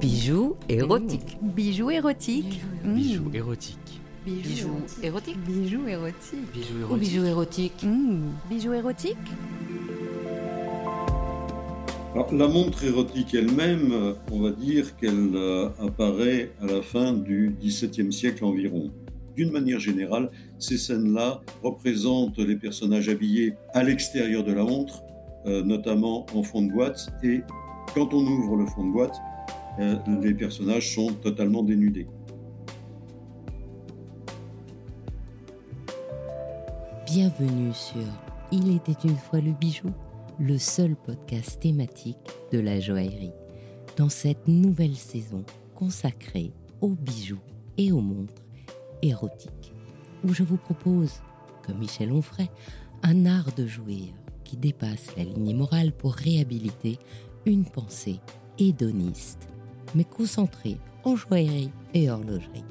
Bijoux érotiques. Bijoux érotiques. Bijoux érotiques. Bijoux érotiques. Bijoux érotiques. Bijoux Ou érotiques. bijoux érotiques. Mmh. Bijoux érotiques Alors, la montre érotique elle-même, euh, on va dire qu'elle euh, apparaît à la fin du XVIIe siècle environ. D'une manière générale, ces scènes-là représentent les personnages habillés à l'extérieur de la montre, euh, notamment en fond de boîte, et quand on ouvre le fond de boîte, euh, personnages sont totalement dénudés. Bienvenue sur Il était une fois le bijou, le seul podcast thématique de la joaillerie. Dans cette nouvelle saison consacrée aux bijoux et aux montres érotiques, où je vous propose, comme Michel Onfray, un art de jouir qui dépasse la ligne morale pour réhabiliter une pensée hédoniste, mais concentrée en joaillerie et horlogerie.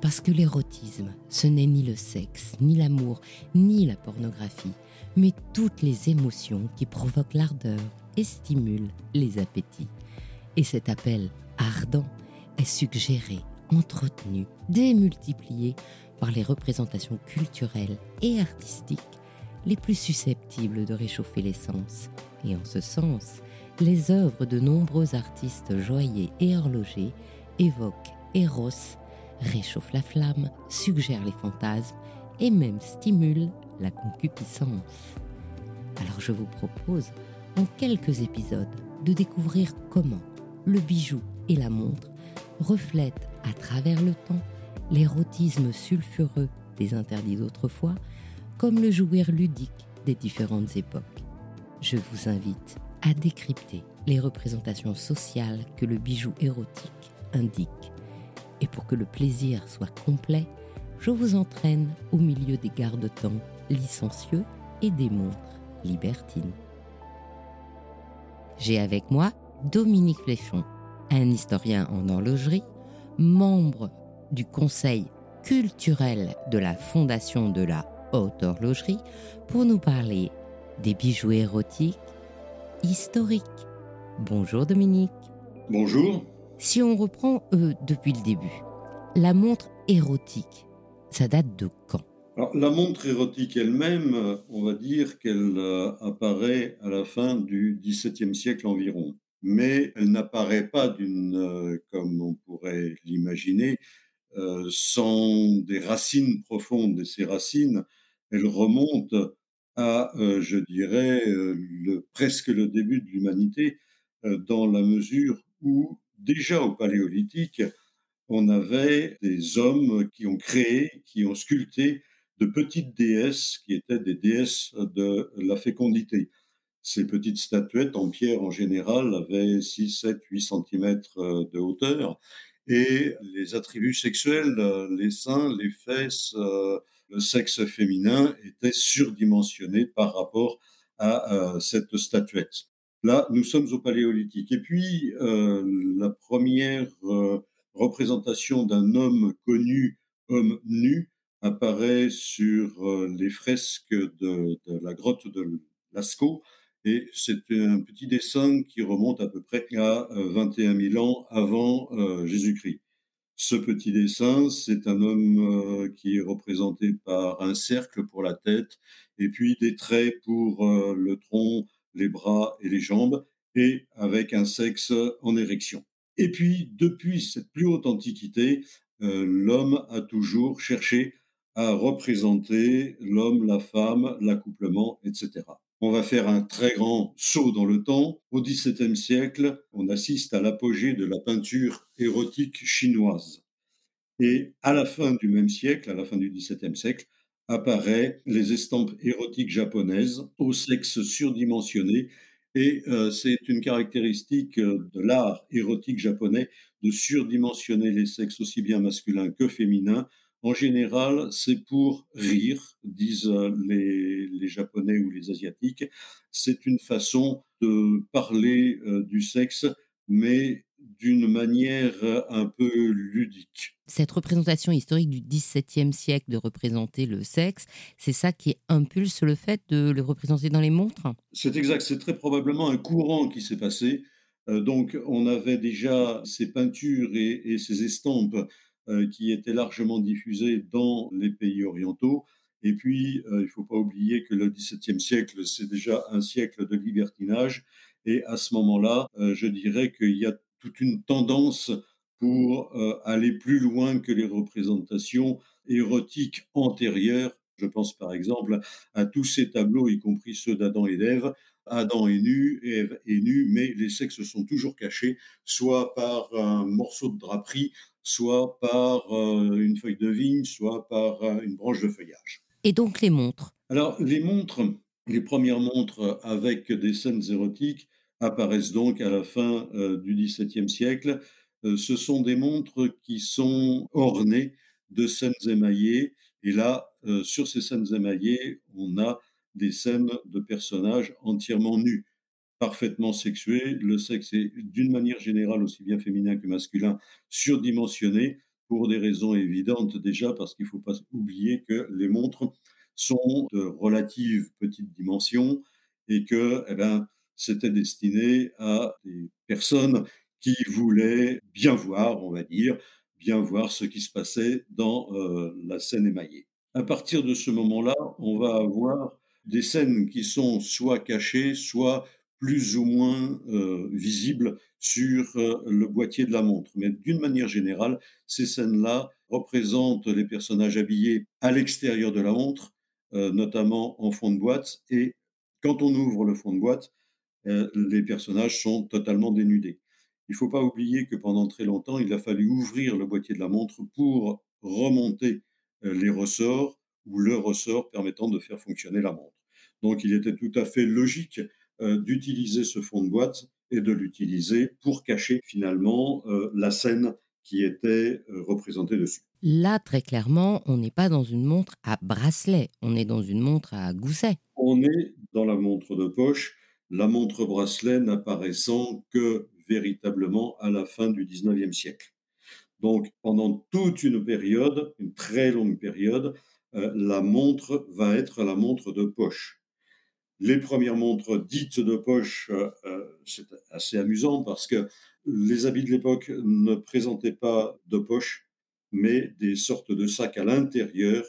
Parce que l'érotisme, ce n'est ni le sexe, ni l'amour, ni la pornographie, mais toutes les émotions qui provoquent l'ardeur et stimulent les appétits. Et cet appel ardent est suggéré, entretenu, démultiplié par les représentations culturelles et artistiques les plus susceptibles de réchauffer les sens. Et en ce sens, les œuvres de nombreux artistes joailliers et horlogers évoquent Eros, réchauffent la flamme, suggèrent les fantasmes et même stimulent la concupiscence. Alors je vous propose, en quelques épisodes, de découvrir comment le bijou et la montre reflètent à travers le temps l'érotisme sulfureux des interdits d'autrefois, comme le jouir ludique des différentes époques. Je vous invite à décrypter les représentations sociales que le bijou érotique indique. Et pour que le plaisir soit complet, je vous entraîne au milieu des garde-temps licencieux et des montres libertines. J'ai avec moi Dominique Fléchon, un historien en horlogerie, membre du conseil culturel de la Fondation de la Haute Horlogerie, pour nous parler des bijoux érotiques historiques. Bonjour Dominique. Bonjour. Si on reprend euh, depuis le début, la montre érotique, ça date de quand? Alors, la montre érotique elle-même, euh, on va dire qu'elle euh, apparaît à la fin du XVIIe siècle environ. Mais elle n'apparaît pas d'une, euh, comme on pourrait l'imaginer, sans des racines profondes. Et ces racines, elles remontent à, euh, je dirais, euh, presque le début de l'humanité, euh, dans la mesure où, déjà au Paléolithique, on avait des hommes qui ont créé, qui ont sculpté de petites déesses qui étaient des déesses de la fécondité. Ces petites statuettes en pierre en général avaient 6, 7, 8 cm de hauteur et les attributs sexuels, les seins, les fesses, le sexe féminin étaient surdimensionnés par rapport à euh, cette statuette. Là, nous sommes au Paléolithique. Et puis, euh, la première euh, représentation d'un homme connu, homme nu, apparaît sur les fresques de, de la grotte de Lascaux. Et c'est un petit dessin qui remonte à peu près à euh, 21 000 ans avant Jésus-Christ. Ce petit dessin, c'est un homme euh, qui est représenté par un cercle pour la tête et puis des traits pour euh, le tronc, les bras et les jambes et avec un sexe en érection. Et puis, depuis cette plus haute antiquité, euh, l'homme a toujours cherché à représenter l'homme, la femme, l'accouplement, etc. On va faire un très grand saut dans le temps. Au XVIIe siècle, on assiste à l'apogée de la peinture érotique chinoise. Et à la fin du même siècle, à la fin du XVIIe siècle, apparaissent les estampes érotiques japonaises au sexe surdimensionné. Et euh, c'est une caractéristique euh, de l'art érotique japonais de surdimensionner les sexes aussi bien masculins que féminins. En général, c'est pour rire, disent euh, les, les Japonais ou les Asiatiques. C'est une façon de parler euh, du sexe, mais d'une manière euh, un peu ludique. Cette représentation historique du XVIIe siècle de représenter le sexe, c'est ça qui impulse le fait de le représenter dans les montres? C'est exact, c'est très probablement un courant qui s'est passé Euh, donc, on avait déjà ces peintures et, ces estampes qui étaient largement diffusées dans les pays orientaux. Et puis, il ne faut pas oublier que le XVIIe siècle, c'est déjà un siècle de libertinage. Et à ce moment-là, je dirais qu'il y a toute une tendance pour aller plus loin que les représentations érotiques antérieures je pense par exemple à tous ces tableaux, y compris ceux d'Adam et d'Ève. Adam est nu, Ève est nue, mais les sexes sont toujours cachés, soit par un morceau de draperie, soit par euh, une feuille de vigne, soit par euh, une branche de feuillage. Et donc les montres? Alors les montres, les premières montres avec des scènes érotiques apparaissent donc à la fin euh, du XVIIe siècle. ce sont des montres qui sont ornées de scènes émaillées et là, sur ces scènes émaillées, on a des scènes de personnages entièrement nus, parfaitement sexués. Le sexe est d'une manière générale aussi bien féminin que masculin surdimensionné pour des raisons évidentes déjà parce qu'il ne faut pas oublier que les montres sont de relative petite dimension et que eh ben, c'était destiné à des personnes qui voulaient bien voir, on va dire, bien voir ce qui se passait dans euh, la scène émaillée. À partir de ce moment-là, on va avoir des scènes qui sont soit cachées, soit plus ou moins euh, visibles sur euh, le boîtier de la montre. Mais d'une manière générale, ces scènes-là représentent les personnages habillés à l'extérieur de la montre, notamment en fond de boîte. Et quand on ouvre le fond de boîte, les personnages sont totalement dénudés. Il ne faut pas oublier que pendant très longtemps, il a fallu ouvrir le boîtier de la montre pour remonter euh, les ressorts ou le ressort permettant de faire fonctionner la montre. Donc il était tout à fait logique euh, d'utiliser ce fond de boîte et de l'utiliser pour cacher finalement euh, la scène qui était représentée dessus. Là, très clairement, on n'est pas dans une montre à bracelet, on est dans une montre à gousset. On est dans la montre de poche, la montre bracelet n'apparaissant que véritablement à la fin du 19e siècle. Donc pendant toute une période, une très longue période, euh, la montre va être la montre de poche. Les premières montres dites de poche, euh, euh, c'est assez amusant parce que les habits de l'époque ne présentaient pas de poche, mais des sortes de sacs à l'intérieur,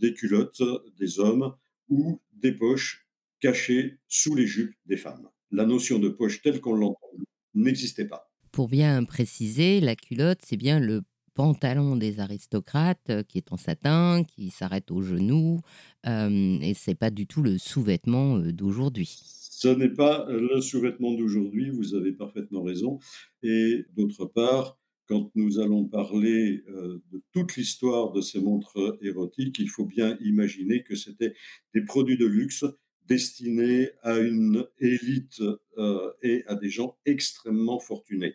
des culottes des hommes ou des poches cachées sous les jupes des femmes. La notion de poche telle qu'on l'entend n'existait pas. Pour bien préciser, la culotte, c'est bien le pantalon des aristocrates euh, qui est en satin, qui s'arrête aux genoux, euh, et c'est pas du tout le sous-vêtement euh, d'aujourd'hui. Ce n'est pas le sous-vêtement d'aujourd'hui, vous avez parfaitement raison. Et d'autre part, quand nous allons parler de toute l'histoire de ces montres érotiques, il faut bien imaginer que c'était des produits de luxe destiné à une élite euh, et à des gens extrêmement fortunés.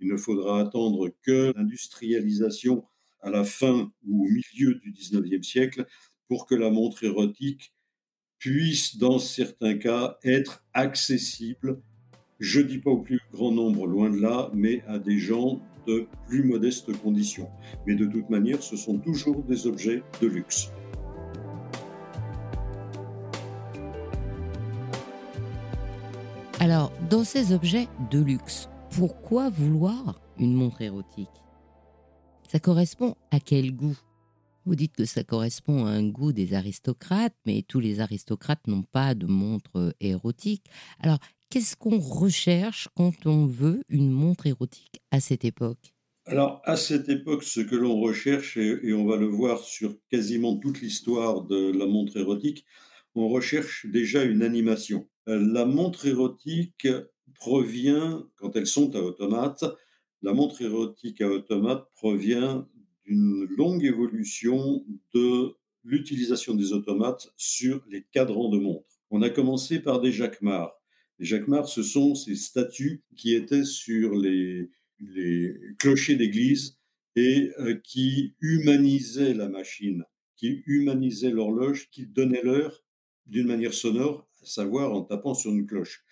Il ne faudra attendre que l'industrialisation à la fin ou au milieu du 19e siècle pour que la montre érotique puisse, dans certains cas, être accessible, je ne dis pas au plus grand nombre, loin de là, mais à des gens de plus modestes conditions. Mais de toute manière, ce sont toujours des objets de luxe. Alors, dans ces objets de luxe, pourquoi vouloir une montre érotique? Ça correspond à quel goût? Vous dites que ça correspond à un goût des aristocrates, mais tous les aristocrates n'ont pas de montre érotique. Alors, qu'est-ce qu'on recherche quand on veut une montre érotique à cette époque? Alors, à cette époque, ce que l'on recherche, et, on va le voir sur quasiment toute l'histoire de la montre érotique, on recherche déjà une animation. Euh, la montre érotique provient, quand elles sont à automate, la montre érotique à automate provient d'une longue évolution de l'utilisation des automates sur les cadrans de montre. On a commencé par des jacquemars. Les jacquemars, ce sont ces statues qui étaient sur les, clochers d'église et euh, qui humanisaient la machine, qui humanisaient l'horloge, qui donnaient l'heure d'une manière sonore à savoir en tapant sur une cloche.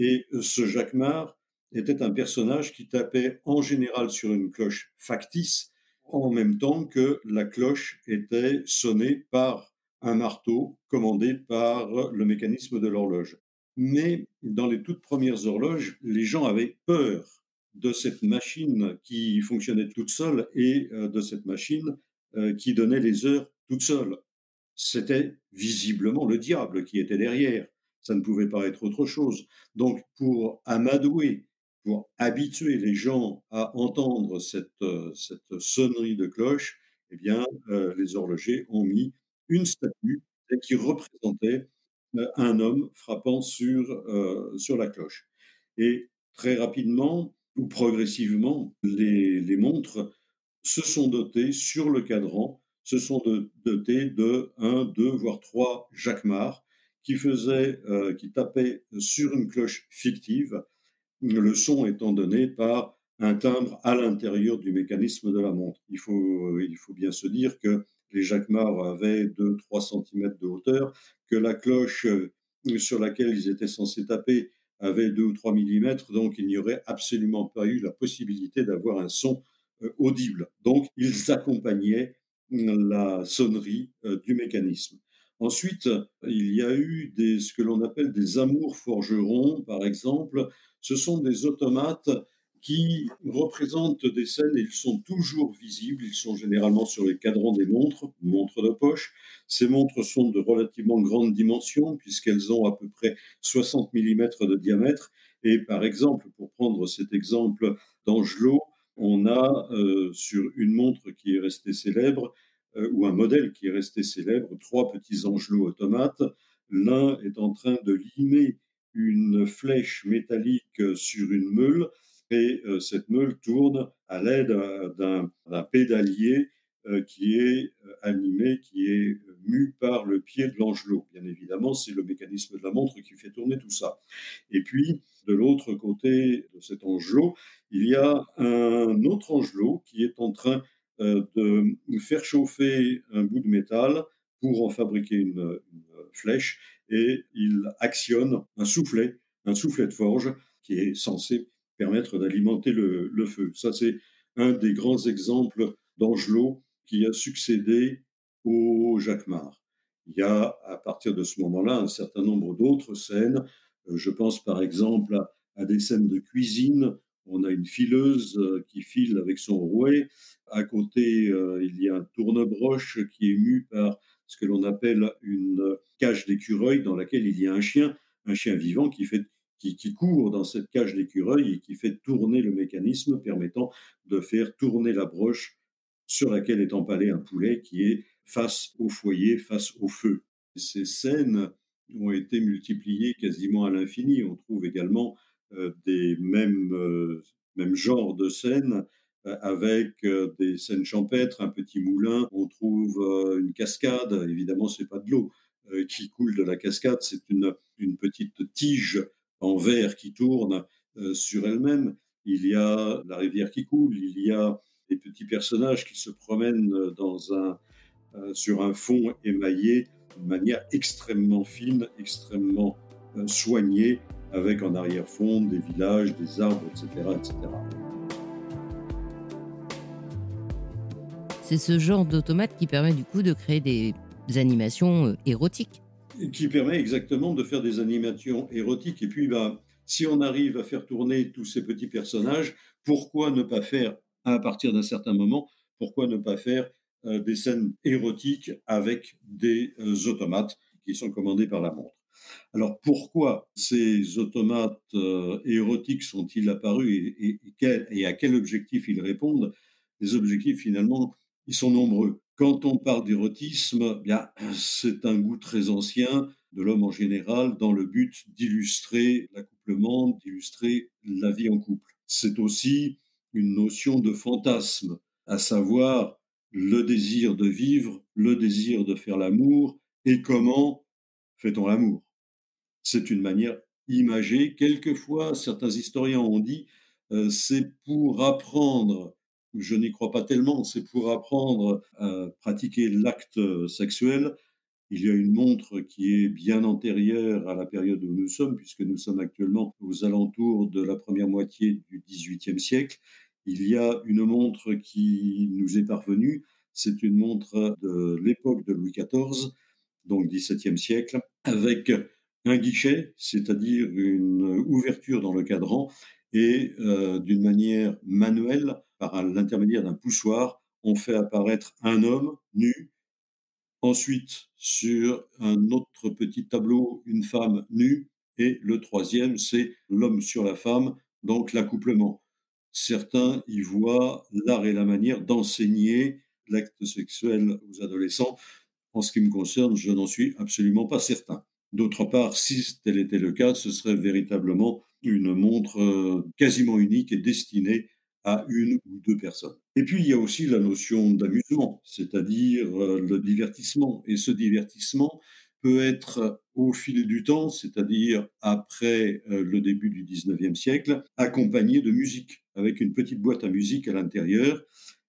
Et euh, ce Jacquemart était un personnage qui tapait en général sur une cloche factice, en même temps que la cloche était sonnée par un marteau commandé par le mécanisme de l'horloge. Mais dans les toutes premières horloges, les gens avaient peur de cette machine qui fonctionnait toute seule et euh, de cette machine euh, qui donnait les heures toute seule. C'était visiblement le diable qui était derrière. Ça ne pouvait pas être autre chose. Donc, pour amadouer, pour habituer les gens à entendre cette, euh, cette sonnerie de cloche, eh bien, les horlogers ont mis une statue qui représentait un homme frappant sur, sur la cloche. Et très rapidement, ou progressivement, les, montres se sont dotées sur le cadran, se sont dotées de un, deux, voire trois jacquemart qui faisaient, euh, qui tapaient sur une cloche fictive, le son étant donné par un timbre à l'intérieur du mécanisme de la montre. Il faut, bien se dire que les jacquemarts avaient 2-3 cm de hauteur, que la cloche euh, sur laquelle ils étaient censés taper avait 2 ou 3 mm, donc il n'y aurait absolument pas eu la possibilité d'avoir un son euh, audible. Donc ils accompagnaient la sonnerie du mécanisme. Ensuite, il y a eu ce que l'on appelle des amours forgerons, par exemple. Ce sont des automates qui représentent des scènes, ils sont toujours visibles, ils sont généralement sur les cadrans des montres, montres de poche. Ces montres sont de relativement grande dimension, puisqu'elles ont à peu près 60 mm de diamètre. Et par exemple, pour prendre cet exemple d'Angelot, on a euh, sur une montre qui est restée célèbre, ou un modèle qui est resté célèbre, trois petits Angelots automates. L'un est en train de limer une flèche métallique sur une meule et euh, cette meule tourne à l'aide d'un pédalier euh, qui est euh, animé, qui est mu par le pied de l'angelot. Bien évidemment, c'est le mécanisme de la montre qui fait tourner tout ça. Et puis, de l'autre côté de cet angelot, il y a un autre angelot qui est en train de faire chauffer un bout de métal pour en fabriquer une, une flèche et il actionne un soufflet, un soufflet de forge qui est censé permettre d'alimenter le, feu. Ça, c'est un des grands exemples d'Angelot qui a succédé au Jacquemart. Il y a, à partir de ce moment-là, un certain nombre d'autres scènes. Euh, je pense par exemple à, des scènes de cuisine. On a une fileuse euh, qui file avec son rouet. À côté, euh, il y a un tournebroche qui est mu par ce que l'on appelle une cage d'écureuil dans laquelle il y a un chien, un chien vivant qui fait qui, court dans cette cage d'écureuil et qui fait tourner le mécanisme permettant de faire tourner la broche sur laquelle est empalé un poulet qui est face au foyer, face au feu. Ces scènes ont été multipliées quasiment à l'infini. On trouve également euh, des mêmes, euh, mêmes genres de scènes euh, avec des scènes champêtres, un petit moulin, on trouve une cascade, évidemment c'est pas de l'eau qui coule de la cascade, c'est une, une petite tige en verre qui tourne euh, sur elle-même. Il y a la rivière qui coule, il y a des petits personnages qui se promènent dans un, euh, sur un fond émaillé de manière extrêmement fine, extrêmement euh, soignée, avec en arrière-fond des villages, des arbres, etc. etc. C'est ce genre d'automate qui permet du coup de créer des animations érotiques qui permet exactement de faire des animations érotiques. Et puis, bah, si on arrive à faire tourner tous ces petits personnages, pourquoi ne pas faire, à partir d'un certain moment, pourquoi ne pas faire euh, des scènes érotiques avec des euh, automates qui sont commandés par la montre? Alors pourquoi ces automates euh, érotiques sont-ils apparus et, et, à quel objectif ils répondent? Les objectifs finalement, ils sont nombreux. Quand on parle d'érotisme, bien, c'est un goût très ancien de l'homme en général dans le but d'illustrer l'accouplement, d'illustrer la vie en couple. C'est aussi une notion de fantasme, à savoir le désir de vivre, le désir de faire l'amour et comment fait-on l'amour? C'est une manière imagée. Quelquefois, certains historiens ont dit, euh, c'est pour apprendre je n'y crois pas tellement, c'est pour apprendre à pratiquer l'acte sexuel. Il y a une montre qui est bien antérieure à la période où nous sommes, puisque nous sommes actuellement aux alentours de la première moitié du XVIIIe siècle. Il y a une montre qui nous est parvenue, c'est une montre de l'époque de Louis XIV, donc XVIIe siècle, avec un guichet, c'est-à-dire une ouverture dans le cadran, et euh, d'une manière manuelle, par l'intermédiaire d'un poussoir, on fait apparaître un homme nu. Ensuite, sur un autre petit tableau, une femme nue. Et le troisième, c'est l'homme sur la femme, donc l'accouplement. Certains y voient l'art et la manière d'enseigner l'acte sexuel aux adolescents. En ce qui me concerne, je n'en suis absolument pas certain. D'autre part, si tel était le cas, ce serait véritablement une montre euh, quasiment unique et destinée à une ou deux personnes. Et puis, il y a aussi la notion d'amusement, c'est-à-dire euh, le divertissement. Et ce divertissement peut être au fil du temps, c'est-à-dire après euh, le début du 19e siècle, accompagné de musique, avec une petite boîte à musique à l'intérieur.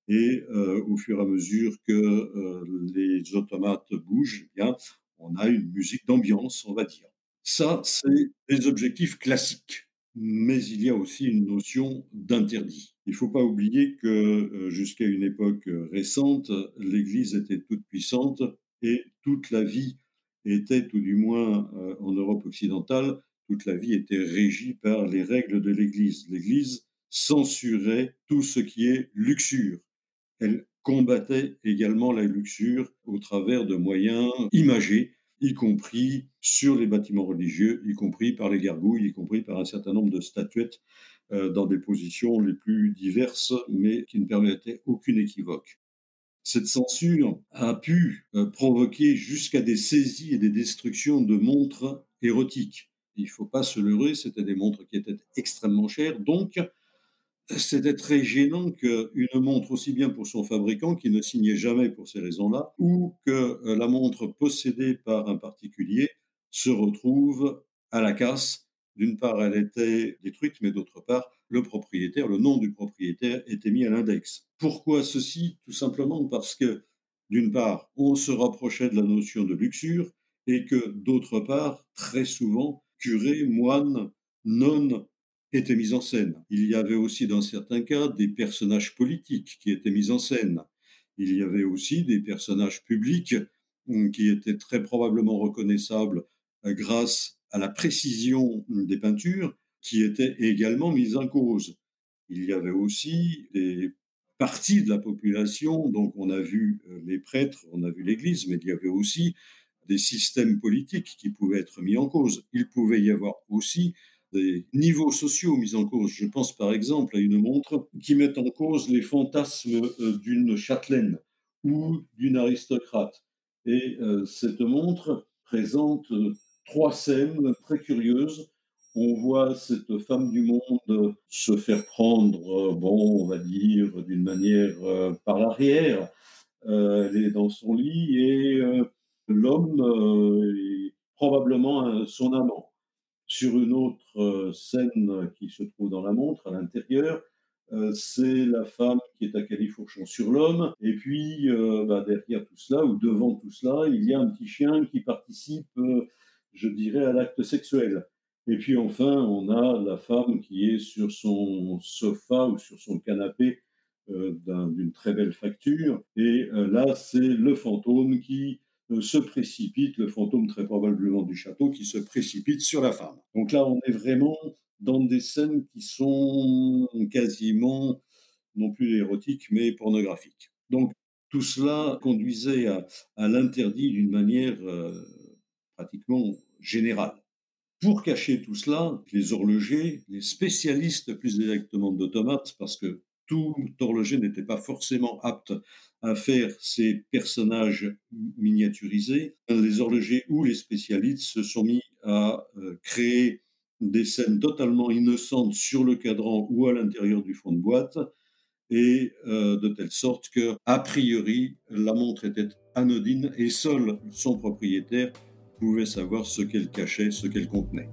Et au fur et à mesure que les automates bougent, eh bien, on a une musique d'ambiance, on va dire. Ça, c'est des objectifs classiques. Mais il y a aussi une notion d'interdit. Il ne faut pas oublier que euh, jusqu'à une époque récente, l'Église était toute puissante et toute la vie était, ou du moins euh, en Europe occidentale, toute la vie était régie par les règles de l'Église. L'Église censurait tout ce qui est luxure. Elle combattait également la luxure au travers de moyens imagés y compris sur les bâtiments religieux, y compris par les gargouilles, y compris par un certain nombre de statuettes euh, dans des positions les plus diverses, mais qui ne permettaient aucune équivoque. Cette censure a pu euh, provoquer jusqu'à des saisies et des destructions de montres érotiques. Il ne faut pas se leurrer, c'était des montres qui étaient extrêmement chères, donc c'était très gênant qu'une montre, aussi bien pour son fabricant, qui ne signait jamais pour ces raisons-là, ou que euh, la montre possédée par un particulier se retrouve à la casse. D'une part, elle était détruite, mais d'autre part, le propriétaire, le nom du propriétaire était mis à l'index. Pourquoi ceci? Tout simplement parce que, d'une part, on se rapprochait de la notion de luxure, et que, d'autre part, très souvent, curés, moines, nonnes étaient mis en scène. Il y avait aussi, dans certains cas, des personnages politiques qui étaient mis en scène. Il y avait aussi des personnages publics hum, qui étaient très probablement reconnaissables euh, grâce à la précision des peintures, qui étaient également mises en cause. Il y avait aussi des parties de la population, donc on a vu euh, les prêtres, on a vu l'Église, mais il y avait aussi des systèmes politiques qui pouvaient être mis en cause. Il pouvait y avoir aussi des niveaux sociaux mis en cause. Je pense par exemple à une montre qui met en cause les fantasmes euh, d'une châtelaine ou d'une aristocrate. Et euh, cette montre présente euh, trois scènes très curieuses. On voit cette femme du monde se faire prendre, bon, on va dire, d'une manière par l'arrière. elle est dans son lit et l'homme est probablement son amant. Sur une autre euh, scène qui se trouve dans la montre, à l'intérieur, euh, c'est la femme qui est à califourchon sur l'homme. Et puis, euh, bah, derrière tout cela, ou devant tout cela, il y a un petit chien qui participe, je dirais, à l'acte sexuel. Et puis enfin, on a la femme qui est sur son sofa ou sur son canapé d'une très belle facture. Et là, c'est le fantôme qui se précipite, le fantôme très probablement du château, qui se précipite sur la femme. Donc là, on est vraiment dans des scènes qui sont quasiment, non plus érotiques, mais pornographiques. Donc tout cela conduisait à, l'interdit d'une manière euh, pratiquement générale. Pour cacher tout cela, les horlogers, les spécialistes plus exactement d'automates, parce que tout horloger n'était pas forcément apte à faire ces personnages miniaturisés. Les horlogers ou les spécialistes se sont mis à euh, créer des scènes totalement innocentes sur le cadran ou à l'intérieur du fond de boîte, et euh, de telle sorte que, a priori, la montre était anodine et seul son propriétaire pouvait savoir ce qu'elle cachait, ce qu'elle contenait.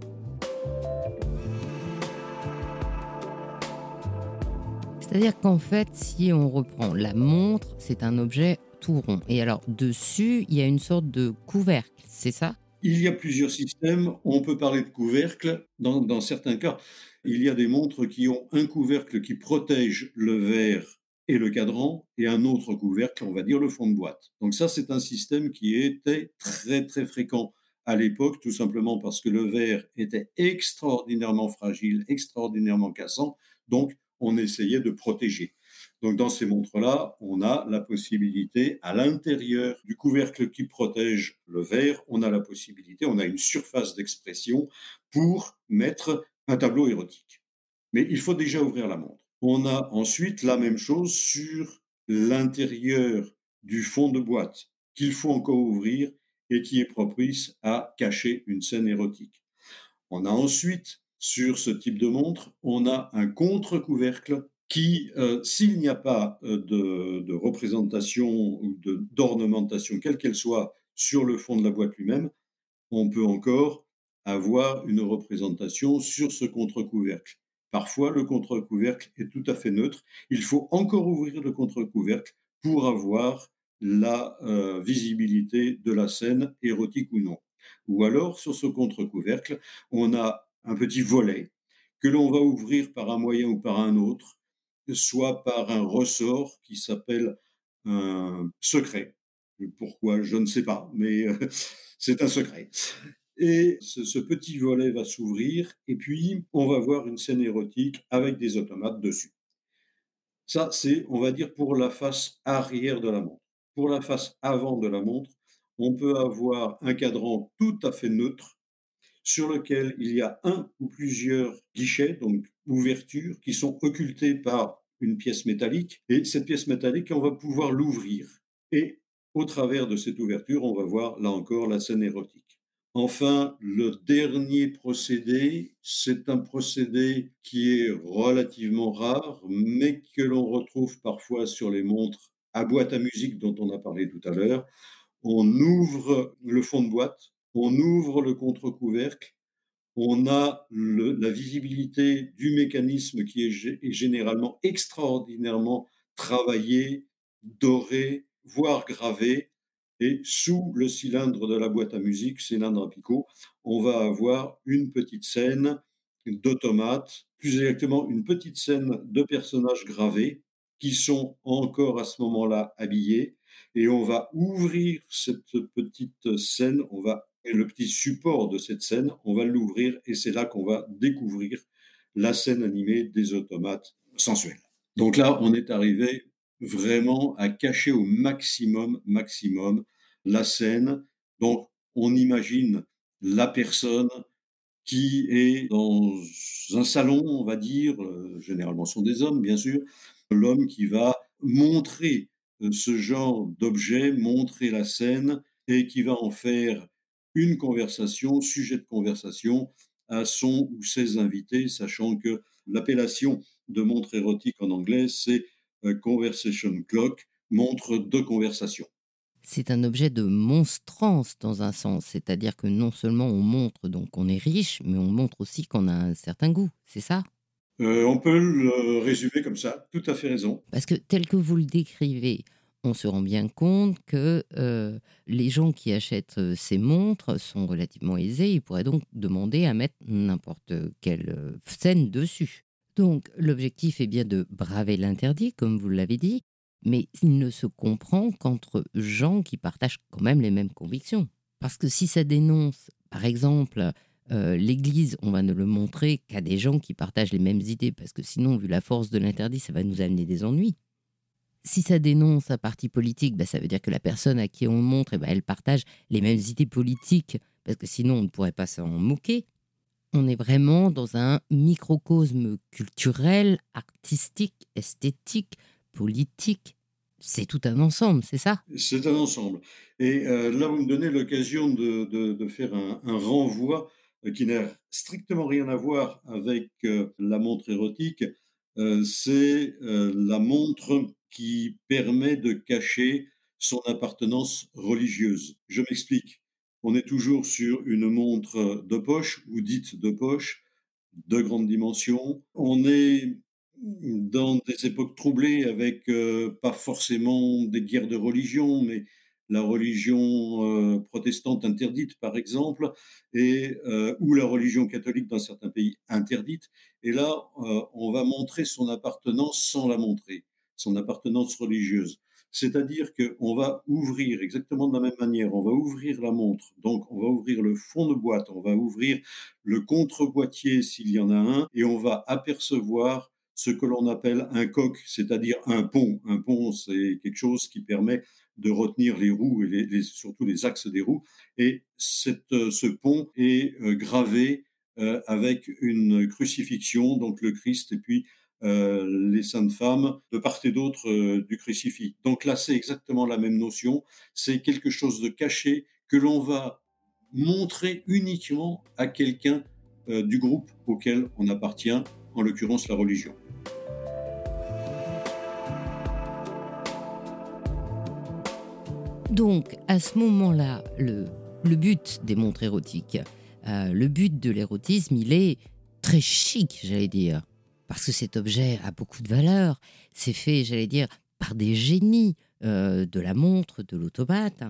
C'est-à-dire qu'en fait, si on reprend la montre, c'est un objet tout rond. Et alors, dessus, il y a une sorte de couvercle, c'est ça? Il y a plusieurs systèmes. On peut parler de couvercle. Dans, certains cas, il y a des montres qui ont un couvercle qui protège le verre et le cadran, et un autre couvercle, on va dire le fond de boîte. Donc ça, c'est un système qui était très, très fréquent à l'époque, tout simplement parce que le verre était extraordinairement fragile, extraordinairement cassant, donc on essayait de protéger. Donc dans ces montres-là, on a la possibilité, à l'intérieur du couvercle qui protège le verre, on a la possibilité, on a une surface d'expression pour mettre un tableau érotique. Mais il faut déjà ouvrir la montre. On a ensuite la même chose sur l'intérieur du fond de boîte qu'il faut encore ouvrir et qui est propice à cacher une scène érotique. On a ensuite, sur ce type de montre, on a un contre-couvercle qui, euh, s'il n'y a pas euh, de, représentation ou d'ornementation, quelle qu'elle soit, sur le fond de la boîte lui-même, on peut encore avoir une représentation sur ce contre-couvercle. Parfois, le contre-couvercle est tout à fait neutre. Il faut encore ouvrir le contre-couvercle pour avoir la euh, visibilité de la scène, érotique ou non. Ou alors, sur ce contre-couvercle, on a un petit volet que l'on va ouvrir par un moyen ou par un autre, soit par un ressort qui s'appelle un secret. Pourquoi, je ne sais pas, mais euh, c'est un secret. Et ce, petit volet va s'ouvrir, et puis on va voir une scène érotique avec des automates dessus. Ça, c'est, on va dire, pour la face arrière de la montre. Pour la face avant de la montre, on peut avoir un cadran tout à fait neutre sur lequel il y a un ou plusieurs guichets, donc ouvertures, qui sont occultés par une pièce métallique. Et cette pièce métallique, on va pouvoir l'ouvrir. Et au travers de cette ouverture, on va voir là encore la scène érotique. Enfin, le dernier procédé, c'est un procédé qui est relativement rare, mais que l'on retrouve parfois sur les montres à boîte à musique dont on a parlé tout à l'heure. On ouvre le fond de boîte, on ouvre le contre-couvercle, on a la visibilité du mécanisme qui est généralement extraordinairement travaillé, doré, voire gravé, et sous le cylindre de la boîte à musique, cylindre à picot, on va avoir une petite scène d'automates, plus exactement une petite scène de personnages gravés qui sont encore à ce moment-là habillés. Et on va ouvrir cette petite scène, on va le petit support de cette scène, on va l'ouvrir et c'est là qu'on va découvrir la scène animée des automates sensuels. Donc là, on est arrivé vraiment à cacher au maximum, maximum la scène. Donc, on imagine la personne qui est dans un salon, on va dire, euh, généralement ce sont des hommes, bien sûr, l'homme qui va montrer euh, ce genre d'objet, montrer la scène et qui va en faire une conversation, sujet de conversation à son ou ses invités, sachant que l'appellation de montre érotique en anglais, c'est Conversation Clock, montre de conversation. C'est un objet de monstrance dans un sens, c'est-à-dire que non seulement on montre donc qu'on est riche, mais on montre aussi qu'on a un certain goût, c'est ça? Euh, On peut le résumer comme ça, tout à fait raison. Parce que tel que vous le décrivez, on se rend bien compte que euh, les gens qui achètent euh, ces montres sont relativement aisés, ils pourraient donc demander à mettre n'importe quelle scène dessus. Donc l'objectif est bien de braver l'interdit, comme vous l'avez dit, mais il ne se comprend qu'entre gens qui partagent quand même les mêmes convictions. Parce que si ça dénonce, par exemple, euh, l'Église, on va ne le montrer qu'à des gens qui partagent les mêmes idées, parce que sinon, vu la force de l'interdit, ça va nous amener des ennuis. Si ça dénonce un parti politique, bah, ça veut dire que la personne à qui on montre, eh ben, elle partage les mêmes idées politiques, parce que sinon, on ne pourrait pas s'en moquer on est vraiment dans un microcosme culturel, artistique, esthétique, politique. C'est tout un ensemble, c'est ça? C'est un ensemble. Et euh, là, vous me donnez l'occasion de, faire un, renvoi euh, qui n'a strictement rien à voir avec euh, la montre érotique. c'est la montre qui permet de cacher son appartenance religieuse. Je m'explique on est toujours sur une montre de poche ou dite de poche, de grande dimension. On est dans des époques troublées avec euh, pas forcément des guerres de religion, mais la religion euh, protestante interdite, par exemple, et, euh, ou la religion catholique dans certains pays interdite. Et là, on va montrer son appartenance sans la montrer, son appartenance religieuse. C'est-à-dire qu'on va ouvrir exactement de la même manière, on va ouvrir la montre, donc on va ouvrir le fond de boîte, on va ouvrir le contre-boîtier s'il y en a un, et on va apercevoir ce que l'on appelle un coq, c'est-à-dire un pont. Un pont, c'est quelque chose qui permet de retenir les roues et surtout les axes des roues. Et ce pont est euh, gravé euh, avec une crucifixion, donc le Christ et puis euh, les saintes femmes de part et d'autre euh, du crucifix. Donc là, c'est exactement la même notion. C'est quelque chose de caché que l'on va montrer uniquement à quelqu'un du groupe auquel on appartient, en l'occurrence la religion. Donc, à ce moment-là, le, but des montres érotiques, euh, le but de l'érotisme, il est très chic, j'allais dire, parce que cet objet a beaucoup de valeur. C'est fait, j'allais dire, par des génies euh, de la montre, de l'automate.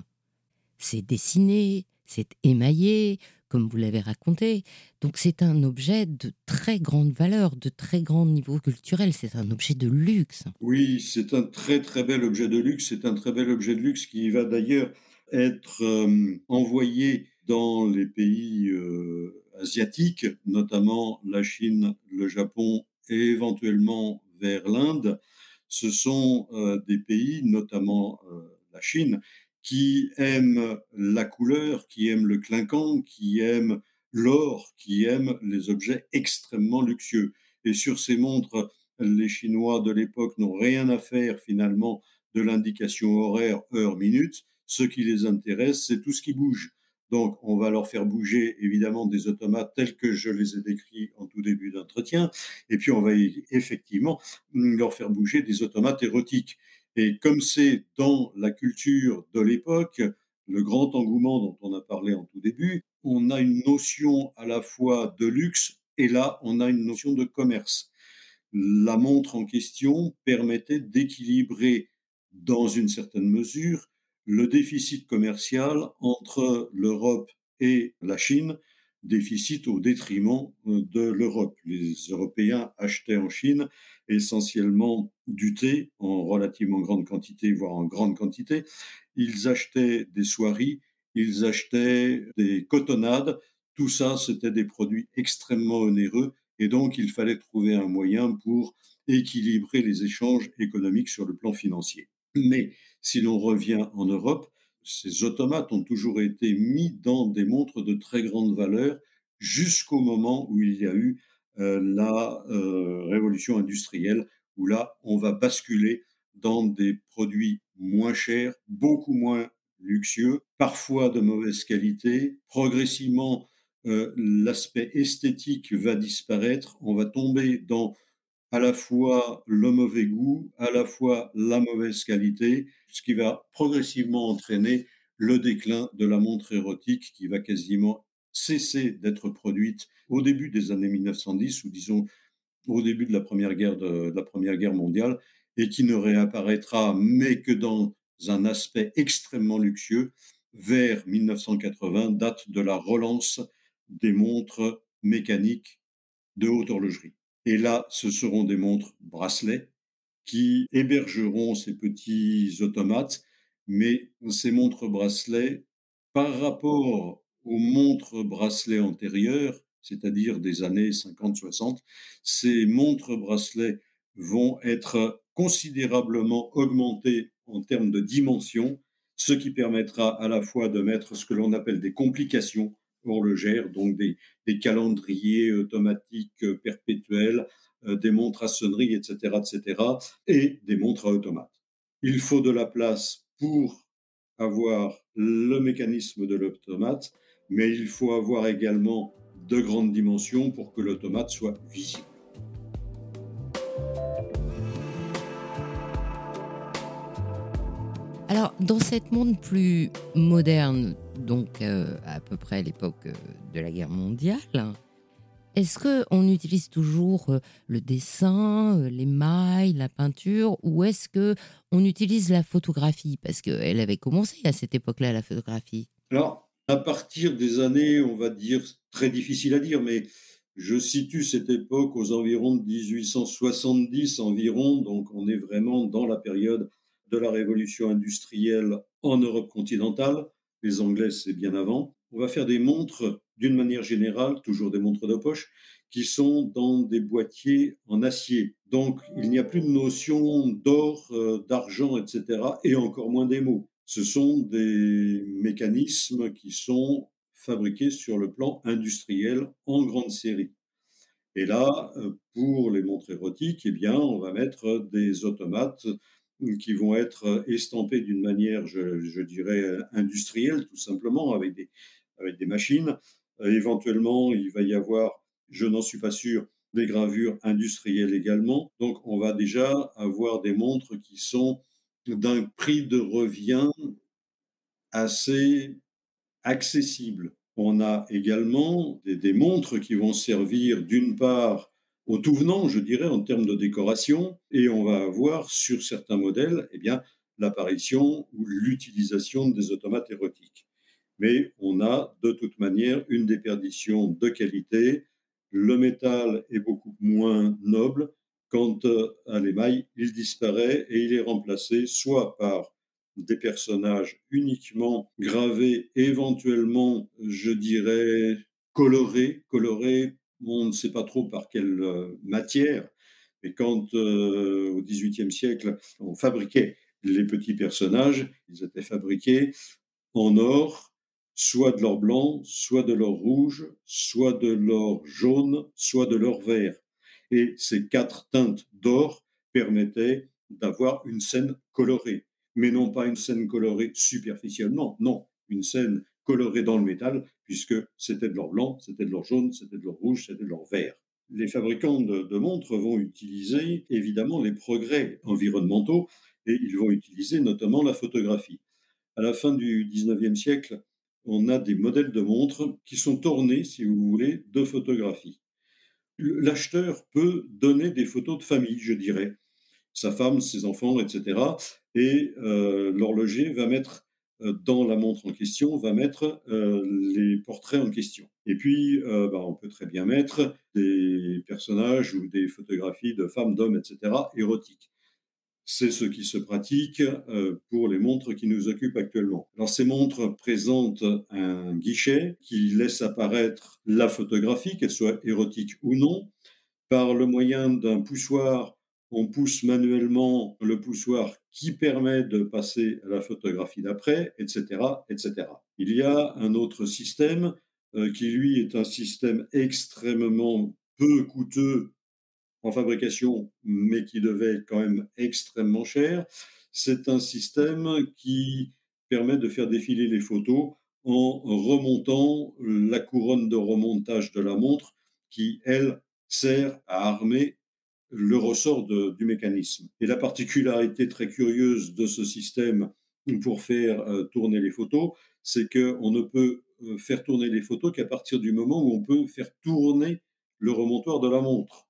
C'est dessiné, c'est émaillé, comme vous l'avez raconté. Donc c'est un objet de très grande valeur, de très grand niveau culturel. C'est un objet de luxe. Oui, c'est un très très bel objet de luxe. C'est un très bel objet de luxe qui va d'ailleurs être euh, envoyé dans les pays euh, asiatiques, notamment la Chine, le Japon et éventuellement vers l'Inde. Ce sont euh, des pays, notamment euh, la Chine, qui aiment la couleur, qui aiment le clinquant, qui aiment l'or, qui aiment les objets extrêmement luxueux. Et sur ces montres, les Chinois de l'époque n'ont rien à faire finalement de l'indication horaire heure-minute. Ce qui les intéresse, c'est tout ce qui bouge. Donc, on va leur faire bouger évidemment des automates tels que je les ai décrits en tout début d'entretien. Et puis, on va effectivement leur faire bouger des automates érotiques. Et comme c'est dans la culture de l'époque, le grand engouement dont on a parlé en tout début, on a une notion à la fois de luxe et là, on a une notion de commerce. La montre en question permettait d'équilibrer dans une certaine mesure le déficit commercial entre l'Europe et la Chine, déficit au détriment euh, de l'Europe. Les Européens achetaient en Chine essentiellement du thé en relativement grande quantité, voire en grande quantité. Ils achetaient des soieries, ils achetaient des cotonnades. Tout ça, c'était des produits extrêmement onéreux et donc il fallait trouver un moyen pour équilibrer les échanges économiques sur le plan financier. Mais si l'on revient en Europe, ces automates ont toujours été mis dans des montres de très grande valeur jusqu'au moment où il y a eu euh, la euh, révolution industrielle, où là, on va basculer dans des produits moins chers, beaucoup moins luxueux, parfois de mauvaise qualité. Progressivement, euh, l'aspect esthétique va disparaître. On va tomber dans à la fois le mauvais goût, à la fois la mauvaise qualité, ce qui va progressivement entraîner le déclin de la montre érotique qui va quasiment cesser d'être produite au début des années 1910 ou disons au début de la première guerre, mondiale et qui ne réapparaîtra mais que dans un aspect extrêmement luxueux vers 1980, date de la relance des montres mécaniques de haute horlogerie. Et là, ce seront des montres bracelets qui hébergeront ces petits automates, mais ces montres bracelets, par rapport aux montres bracelets antérieures, c'est-à-dire des années 50-60, ces montres bracelets vont être considérablement augmentées en termes de dimension, ce qui permettra à la fois de mettre ce que l'on appelle des complications horlogères, donc des, calendriers automatiques perpétuels, euh, des montres à sonnerie, etc., etc., et des montres à automate. Il faut de la place pour avoir le mécanisme de l'automate, mais il faut avoir également de grandes dimensions pour que l'automate soit visible. Alors, dans cette monde plus moderne, donc euh, à peu près à l'époque euh, de la guerre mondiale. Est-ce qu'on utilise toujours euh, le dessin, les mailles, la peinture, ou est-ce que on utilise la photographie? Parce qu'elle avait commencé à cette époque-là, la photographie. Alors, à partir des années, on va dire, très difficile à dire, mais je situe cette époque aux environs de 1870 environ, donc on est vraiment dans la période de la révolution industrielle en Europe continentale. Les Anglais, c'est bien avant. On va faire des montres, d'une manière générale, toujours des montres de poche, qui sont dans des boîtiers en acier. Donc, il n'y a plus de notion d'or, euh, d'argent, etc., et encore moins des mots. Ce sont des mécanismes qui sont fabriqués sur le plan industriel en grande série. Et là, euh, pour les montres érotiques, eh bien, on va mettre des automates qui vont être estampés d'une manière, je, dirais, industrielle, tout simplement, avec des, avec des machines. Euh, éventuellement, il va y avoir, je n'en suis pas sûr, des gravures industrielles également. Donc, on va déjà avoir des montres qui sont d'un prix de revient assez accessible. On a également des, montres qui vont servir d'une part au tout venant, je dirais, en termes de décoration, et on va avoir sur certains modèles, eh bien, l'apparition ou l'utilisation des automates érotiques. Mais on a de toute manière une déperdition de qualité. Le métal est beaucoup moins noble. Quant à l'émail, il disparaît et il est remplacé soit par des personnages uniquement gravés, éventuellement, je dirais, colorés, colorés, on ne sait pas trop par quelle euh, matière, mais quand euh, au XVIIIe siècle, on fabriquait les petits personnages, ils étaient fabriqués en or, soit de l'or blanc, soit de l'or rouge, soit de l'or jaune, soit de l'or vert. Et ces quatre teintes d'or permettaient d'avoir une scène colorée mais non pas une scène colorée superficiellement, non, une scène colorée dans le métal, puisque c'était de l'or blanc, c'était de l'or jaune, c'était de l'or rouge, c'était de l'or vert. Les fabricants de, montres vont utiliser évidemment les progrès environnementaux et ils vont utiliser notamment la photographie. À la fin du 19e siècle, on a des modèles de montres qui sont ornés, si vous voulez, de photographies. L'acheteur peut donner des photos de famille, je dirais, sa femme, ses enfants, etc et euh, l'horloger va mettre dans la montre en question, va mettre euh, les portraits en question. Et puis, bah, on peut très bien mettre des personnages ou des photographies de femmes, d'hommes, etc., érotiques. C'est ce qui se pratique pour les montres qui nous occupent actuellement. Alors, ces montres présentent un guichet qui laisse apparaître la photographie, qu'elle soit érotique ou non, par le moyen d'un poussoir on pousse manuellement le poussoir qui permet de passer à la photographie d'après, etc., etc. Il y a un autre système euh, qui, lui, est un système extrêmement peu coûteux en fabrication, mais qui devait être quand même extrêmement cher. C'est un système qui permet de faire défiler les photos en remontant la couronne de remontage de la montre qui, elle, sert à armer le ressort du mécanisme. Et la particularité très curieuse de ce système pour faire euh, tourner les photos, c'est qu'on ne peut euh, faire tourner les photos qu'à partir du moment où on peut faire tourner le remontoir de la montre.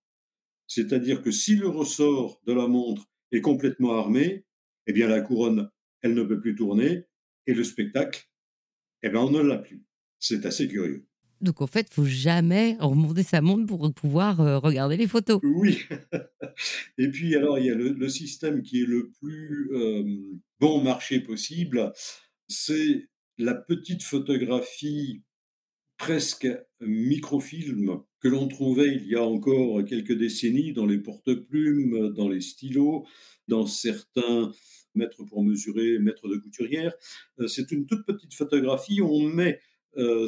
C'est-à-dire que si le ressort de la montre est complètement armé, eh bien la couronne, elle ne peut plus tourner, et le spectacle, eh bien on ne l'a plus. C'est assez curieux. Donc en fait, il faut jamais remonter sa montre pour pouvoir euh, regarder les photos. Oui. Et puis alors, il y a le, système qui est le plus euh, bon marché possible, c'est la petite photographie presque microfilm que l'on trouvait il y a encore quelques décennies dans les porte-plumes, dans les stylos, dans certains mètres pour mesurer, mètres de couturière. Euh, c'est une toute petite photographie, on met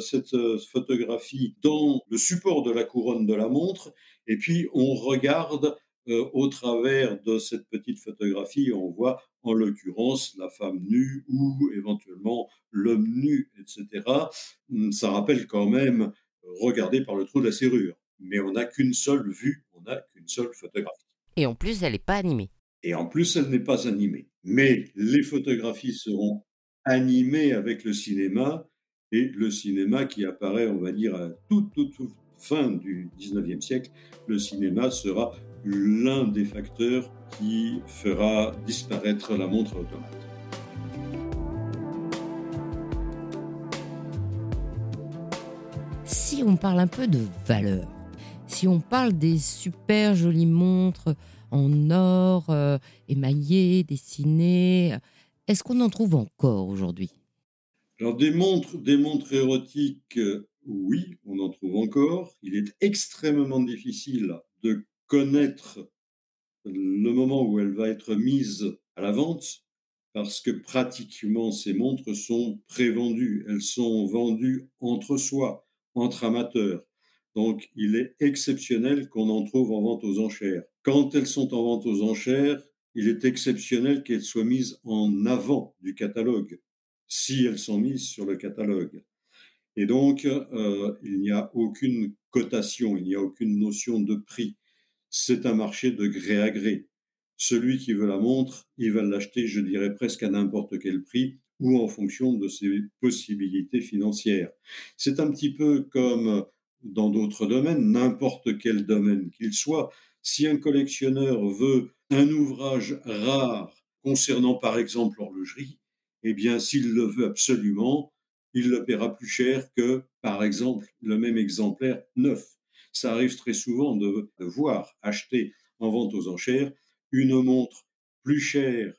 cette euh, photographie dans le support de la couronne de la montre, et puis on regarde euh, au travers de cette petite photographie, on voit en l'occurrence la femme nue ou éventuellement l'homme nu, etc. Hum, ça rappelle quand même regarder par le trou de la serrure, mais on n'a qu'une seule vue, on n'a qu'une seule photographie. Et en plus, elle n'est pas animée. Et en plus, elle n'est pas animée. Mais les photographies seront animées avec le cinéma et le cinéma qui apparaît, on va dire, à toute, toute, fin du 19e siècle, le cinéma sera l'un des facteurs qui fera disparaître la montre automate. Si on parle un peu de valeur, si on parle des super jolies montres en or, euh, émaillées, dessinées. Est-ce qu'on en trouve encore aujourd'hui? Alors des montres, des montres érotiques, euh, oui, on en trouve encore. Il est extrêmement difficile de connaître le moment où elle va être mise à la vente parce que pratiquement ces montres sont prévendues, elles sont vendues entre soi, entre amateurs. Donc il est exceptionnel qu'on en trouve en vente aux enchères. Quand elles sont en vente aux enchères, il est exceptionnel qu'elles soient mises en avant du catalogue, si elles sont mises sur le catalogue. Et donc, euh, il n'y a aucune cotation, il n'y a aucune notion de prix. C'est un marché de gré à gré celui qui veut la montre, il va l'acheter, je dirais presque à n'importe quel prix ou en fonction de ses possibilités financières. C'est un petit peu comme dans d'autres domaines, n'importe quel domaine qu'il soit. Si un collectionneur veut un ouvrage rare concernant par exemple l'horlogerie, eh bien s'il le veut absolument, il le paiera plus cher que par exemple le même exemplaire neuf. Ça arrive très souvent de, voir acheter en vente aux enchères une montre plus chère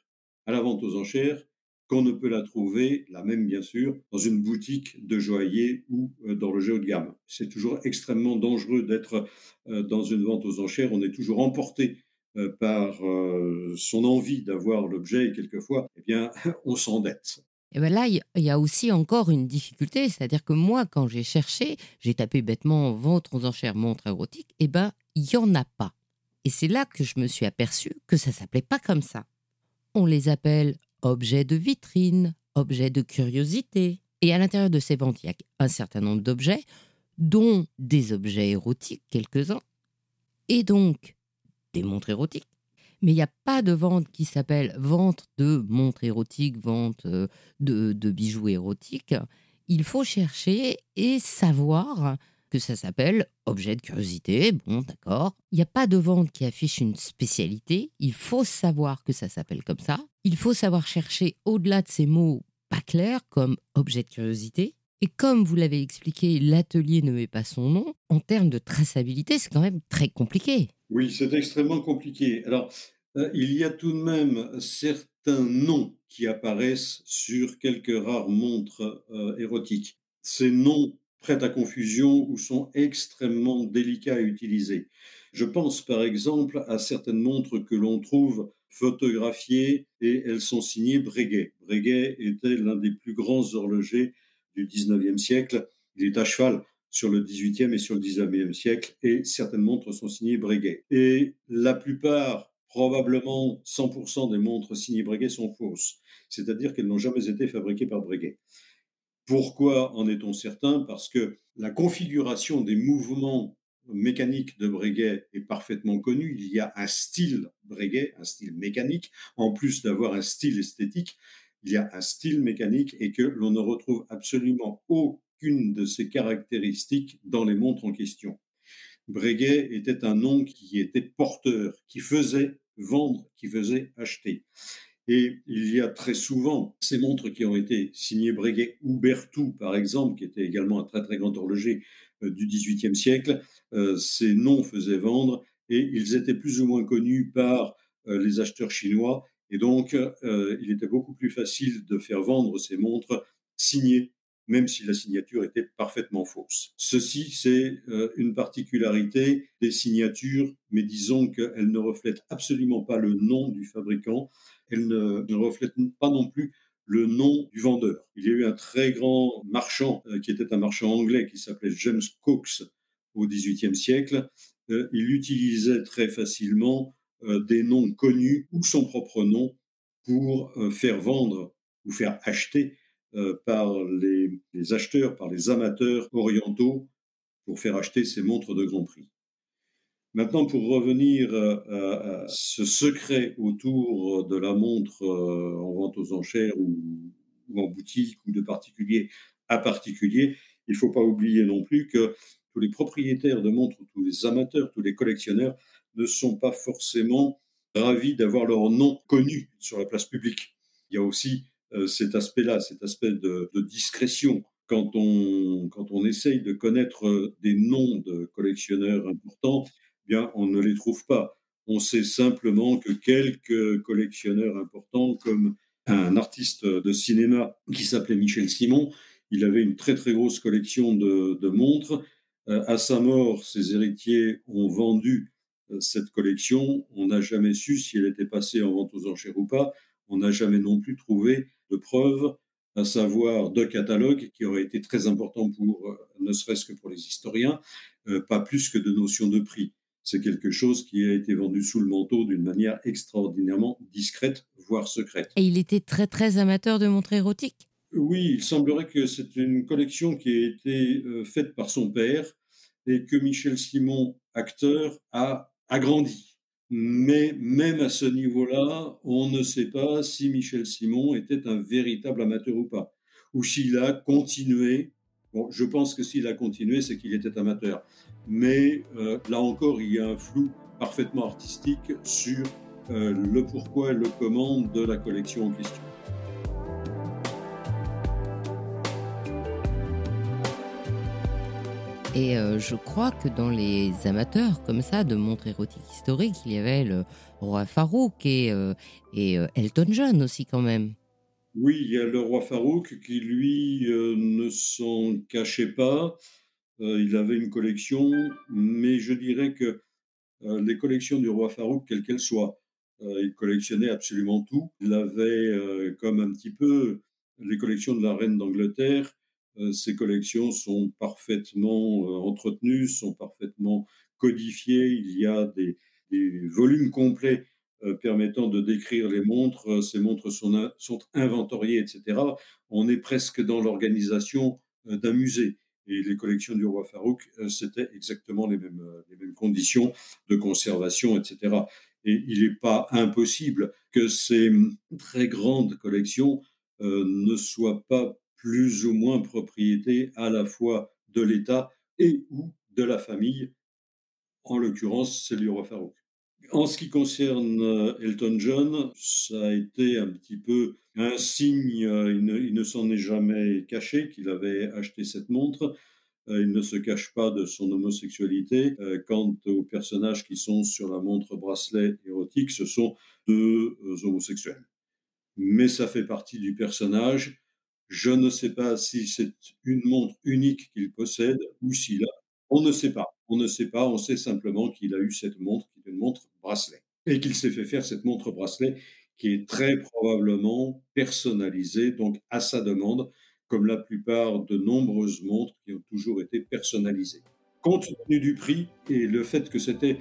à la vente aux enchères qu'on ne peut la trouver, la même bien sûr, dans une boutique de joaillier ou euh, dans le jeu de gamme. C'est toujours extrêmement dangereux d'être euh, dans une vente aux enchères. On est toujours emporté par son envie d'avoir l'objet et quelquefois, eh bien, on s'endette. Et bien là, il y a aussi encore une difficulté, c'est-à-dire que moi, quand j'ai cherché, j'ai tapé bêtement vente aux enchères montre érotique, et eh ben, il n'y en a pas. Et c'est là que je me suis aperçu que ça s'appelait pas comme ça. On les appelle objets de vitrine, objets de curiosité. Et à l'intérieur de ces ventes, il y a un certain nombre d'objets, dont des objets érotiques, quelques-uns, et donc des montres érotiques. Mais il n'y a pas de vente qui s'appelle vente de montres érotiques, vente euh, de, de bijoux érotiques. Il faut chercher et savoir que ça s'appelle objet de curiosité. Bon, d'accord. Il n'y a pas de vente qui affiche une spécialité. Il faut savoir que ça s'appelle comme ça. Il faut savoir chercher au-delà de ces mots pas clairs comme objet de curiosité. Et comme vous l'avez expliqué, l'atelier ne met pas son nom. En termes de traçabilité, c'est quand même très compliqué. Oui, c'est extrêmement compliqué. Alors, euh, il y a tout de même certains noms qui apparaissent sur quelques rares montres euh, érotiques. Ces noms prêtent à confusion ou sont extrêmement délicats à utiliser. Je pense par exemple à certaines montres que l'on trouve photographiées et elles sont signées Breguet. Breguet était l'un des plus grands horlogers du 19e siècle. Il est à cheval sur le 18e et sur le 19e siècle et certaines montres sont signées Breguet. Et la plupart, probablement 100% des montres signées Breguet sont fausses, c'est-à-dire qu'elles n'ont jamais été fabriquées par Breguet. Pourquoi en est-on certain? Parce que la configuration des mouvements mécaniques de Breguet est parfaitement connue. Il y a un style Breguet, un style mécanique, en plus d'avoir un style esthétique, il y a un style mécanique et que l'on ne retrouve absolument aucune de ces caractéristiques dans les montres en question. Breguet était un nom qui était porteur, qui faisait vendre, qui faisait acheter. Et il y a très souvent ces montres qui ont été signées Breguet ou Berthoud, par exemple, qui était également un très très grand horloger euh, du XVIIIe siècle. Euh, ces noms faisaient vendre et ils étaient plus ou moins connus par euh, les acheteurs chinois. Et donc, il était beaucoup plus facile de faire vendre ces montres signées, même si la signature était parfaitement fausse. Ceci, c'est une particularité des signatures, mais disons qu'elles ne reflètent absolument pas le nom du fabricant elle ne, reflète pas non plus le nom du vendeur. Il y a eu un très grand marchand euh, qui était un marchand anglais qui s'appelait James Cox au XVIIIe siècle. Euh, il utilisait très facilement euh, des noms connus ou son propre nom pour faire vendre ou faire acheter par les acheteurs, par les amateurs orientaux pour faire acheter ces montres de grand prix. Maintenant, pour revenir euh, à, ce secret autour de la montre euh, en vente aux enchères ou, en boutique ou de particulier à particulier, il ne faut pas oublier non plus que tous les propriétaires de montres, tous les amateurs, tous les collectionneurs ne sont pas forcément ravis d'avoir leur nom connu sur la place publique. Il y a aussi euh, cet aspect-là, cet aspect de, discrétion. Quand on, quand on essaye de connaître des noms de collectionneurs importants, bien, on ne les trouve pas. On sait simplement que quelques collectionneurs importants, comme un artiste de cinéma qui s'appelait Michel Simon, il avait une très très grosse collection de, montres. Euh, à sa mort, ses héritiers ont vendu euh, cette collection. On n'a jamais su si elle était passée en vente aux enchères ou pas. On n'a jamais non plus trouvé de preuves, à savoir de catalogue, qui aurait été très important pour, euh, ne serait-ce que pour les historiens, pas plus que de notions de prix c'est quelque chose qui a été vendu sous le manteau d'une manière extraordinairement discrète, voire secrète. Et il était très très amateur de montres érotiques Oui, il semblerait que c'est une collection qui a été euh, faite par son père et que Michel Simon, acteur, a agrandi. Mais même à ce niveau-là, on ne sait pas si Michel Simon était un véritable amateur ou pas, ou s'il a continué Bon, je pense que s'il a continué, c'est qu'il était amateur. Mais euh, là encore, il y a un flou parfaitement artistique sur euh, le pourquoi et le comment de la collection en question. Et euh, je crois que dans les amateurs comme ça de montres érotiques historiques, il y avait le roi Farouk et, et Elton John aussi quand même. Oui, il y a le roi Farouk qui, lui, euh, ne s'en cachait pas. Euh, il avait une collection, mais je dirais que euh, les collections du roi Farouk, quelles qu'elles soient, il collectionnait absolument tout. Il avait, comme un petit peu les collections de la reine d'Angleterre, ces collections sont parfaitement entretenues, sont parfaitement codifiées. Il y a des volumes complets euh, permettant de décrire les montres. Euh, ces montres sont, inventoriées, etc. On est presque dans l'organisation euh, d'un musée. Et les collections du roi Farouk, c'était exactement les mêmes conditions de conservation, etc. Et il n'est pas impossible que ces très grandes collections ne soient pas plus ou moins propriété à la fois de l'État et ou de la famille. En l'occurrence, c'est roi Farouk. En ce qui concerne euh, Elton John, ça a été un petit peu un signe, euh, il ne, s'en est jamais caché qu'il avait acheté cette montre. Euh, il ne se cache pas de son homosexualité. Quant aux personnages qui sont sur la montre bracelet érotique, ce sont deux homosexuels. Mais ça fait partie du personnage. Je ne sais pas si c'est une montre unique qu'il possède ou s'il a. On ne sait pas. On ne sait pas, on sait simplement qu'il a eu cette montre, qui est une montre bracelet, et qu'il s'est fait faire cette montre bracelet qui est très probablement personnalisée, donc à sa demande, comme la plupart de nombreuses montres qui ont toujours été personnalisées. Compte tenu du prix et le fait que c'était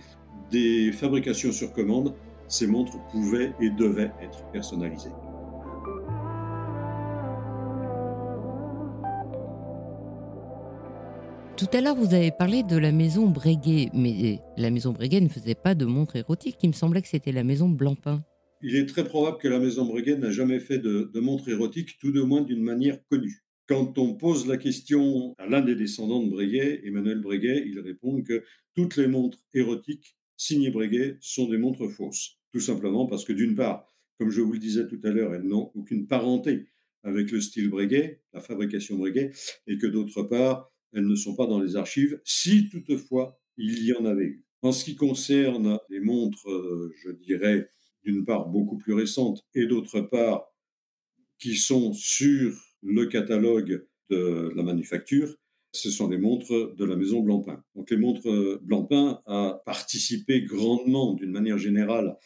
des fabrications sur commande, ces montres pouvaient et devaient être personnalisées. Tout à l'heure, vous avez parlé de la maison Breguet, mais la maison Breguet ne faisait pas de montres érotiques. Il me semblait que c'était la maison Blancpain. Il est très probable que la maison Breguet n'a jamais fait de, de montres érotiques, tout de moins d'une manière connue. Quand on pose la question à l'un des descendants de Breguet, Emmanuel Breguet, il répond que toutes les montres érotiques signées Breguet sont des montres fausses. Tout simplement parce que d'une part, comme je vous le disais tout à l'heure, elles n'ont aucune parenté avec le style Breguet, la fabrication Breguet, et que d'autre part, elles ne sont pas dans les archives, si toutefois il y en avait eu. En ce qui concerne les montres, euh, je dirais, d'une part beaucoup plus récentes et d'autre part qui sont sur le catalogue de la manufacture, ce sont les montres de la maison Blancpain. Donc les montres euh, Blancpain a participé grandement, d'une manière générale,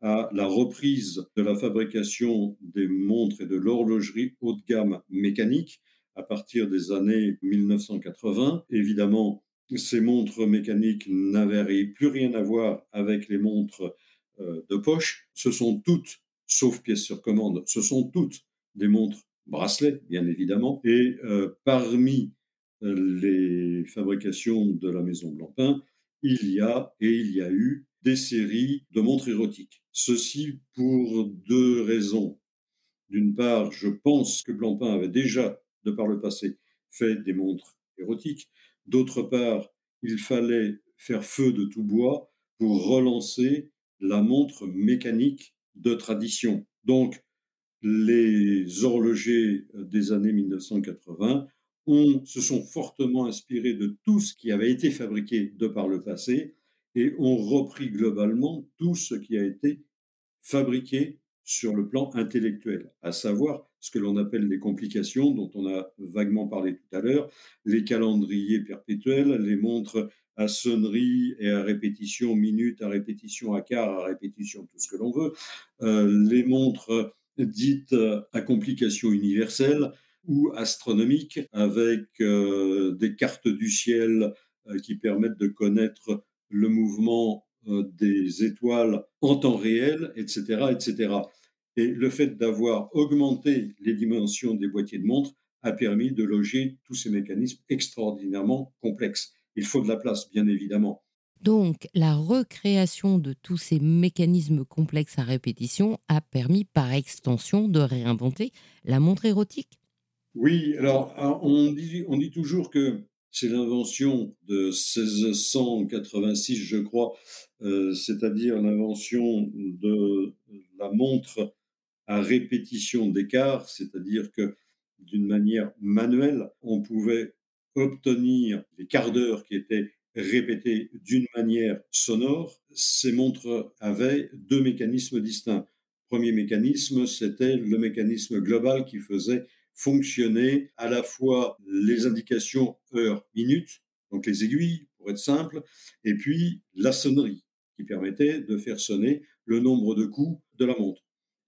à la reprise de la fabrication des montres et de l'horlogerie haut de gamme mécanique à partir des années 1980. Évidemment, ces montres mécaniques n'avaient plus rien à voir avec les montres euh, de poche. Ce sont toutes, sauf pièces sur commande, ce sont toutes des montres bracelets, bien évidemment. Et euh, parmi euh, les fabrications de la maison Blancpain, il y a et il y a eu des séries de montres érotiques. Ceci pour deux raisons. D'une part, je pense que Blancpain avait déjà de par le passé, fait des montres érotiques. D'autre part, il fallait faire feu de tout bois pour relancer la montre mécanique de tradition. Donc, les horlogers des années 1980 se sont fortement inspirés de tout ce qui avait été fabriqué de par le passé et ont repris globalement tout ce qui a été fabriqué sur le plan intellectuel, à savoir ce que l'on appelle les complications, dont on a vaguement parlé tout à l'heure, les calendriers perpétuels, les montres à sonnerie et à répétition, minute à répétition, à quart, à répétition, tout ce que l'on veut, euh, les montres dites à complications universelles ou astronomiques, avec euh, des cartes du ciel euh, qui permettent de connaître le mouvement des étoiles en temps réel, etc., etc. Et le fait d'avoir augmenté les dimensions des boîtiers de montre a permis de loger tous ces mécanismes extraordinairement complexes. Il faut de la place, bien évidemment. Donc, la recréation de tous ces mécanismes complexes à répétition a permis par extension de réinventer la montre érotique Oui, alors on dit, on dit toujours que c'est l'invention de 1686, je crois, euh, c'est-à-dire l'invention de la montre à répétition d'écart, c'est-à-dire que d'une manière manuelle, on pouvait obtenir les quarts d'heure qui étaient répétés d'une manière sonore. Ces montres avaient deux mécanismes distincts. Premier mécanisme, c'était le mécanisme global qui faisait fonctionner à la fois les indications heure-minute, donc les aiguilles pour être simple, et puis la sonnerie qui permettait de faire sonner le nombre de coups de la montre.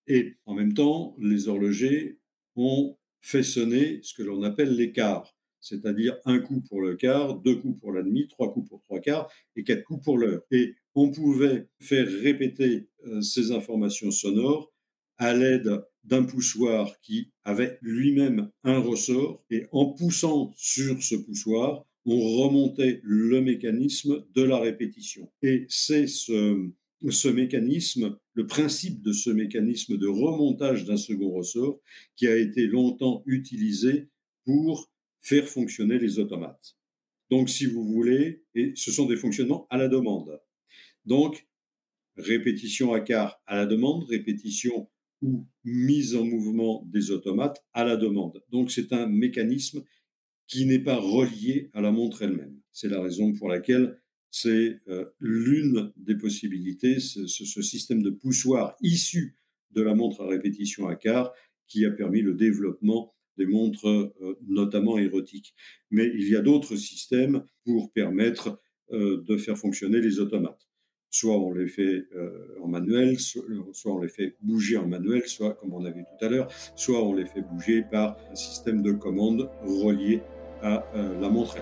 Et en même temps, les horlogers ont fait sonner ce que l'on appelle quarts, c'est-à-dire un coup pour le quart, deux coups pour la demi, trois coups pour trois quarts et quatre coups pour l'heure. Et on pouvait faire répéter euh, ces informations sonores à l'aide d'un poussoir qui avait lui-même un ressort, et en poussant sur ce poussoir, on remontait le mécanisme de la répétition. Et c'est ce, ce mécanisme, le principe de ce mécanisme de remontage d'un second ressort qui a été longtemps utilisé pour faire fonctionner les automates. Donc, si vous voulez, et ce sont des fonctionnements à la demande. Donc, répétition à quart à la demande, répétition ou mise en mouvement des automates à la demande. Donc, c'est un mécanisme qui n'est pas relié à la montre elle-même. C'est la raison pour laquelle c'est euh, l'une des possibilités, ce, système de poussoir issu de la montre à répétition à quart qui a permis le développement des montres euh, notamment érotiques. Mais il y a d'autres systèmes pour permettre euh, de faire fonctionner les automates. Soit on les fait en manuel, soit, soit, on les fait bouger en manuel, soit, comme on a vu tout à l'heure, soit on les fait bouger par un système de commande relié à la montre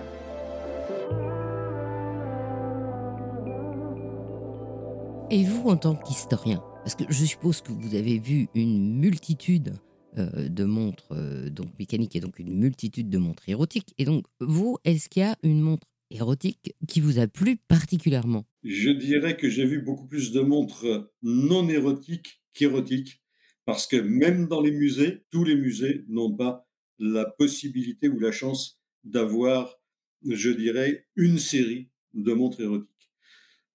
Et vous, en tant qu'historien, parce que je suppose que vous avez vu une multitude euh, de montres euh, donc mécaniques et donc une multitude de montres érotiques. Et donc, vous, est-ce qu'il y a une montre érotique qui vous a plu particulièrement? Je dirais que j'ai vu beaucoup plus de montres non érotiques qu'érotiques, parce que même dans les musées, tous les musées n'ont pas la possibilité ou la chance d'avoir, je dirais, une série de montres érotiques.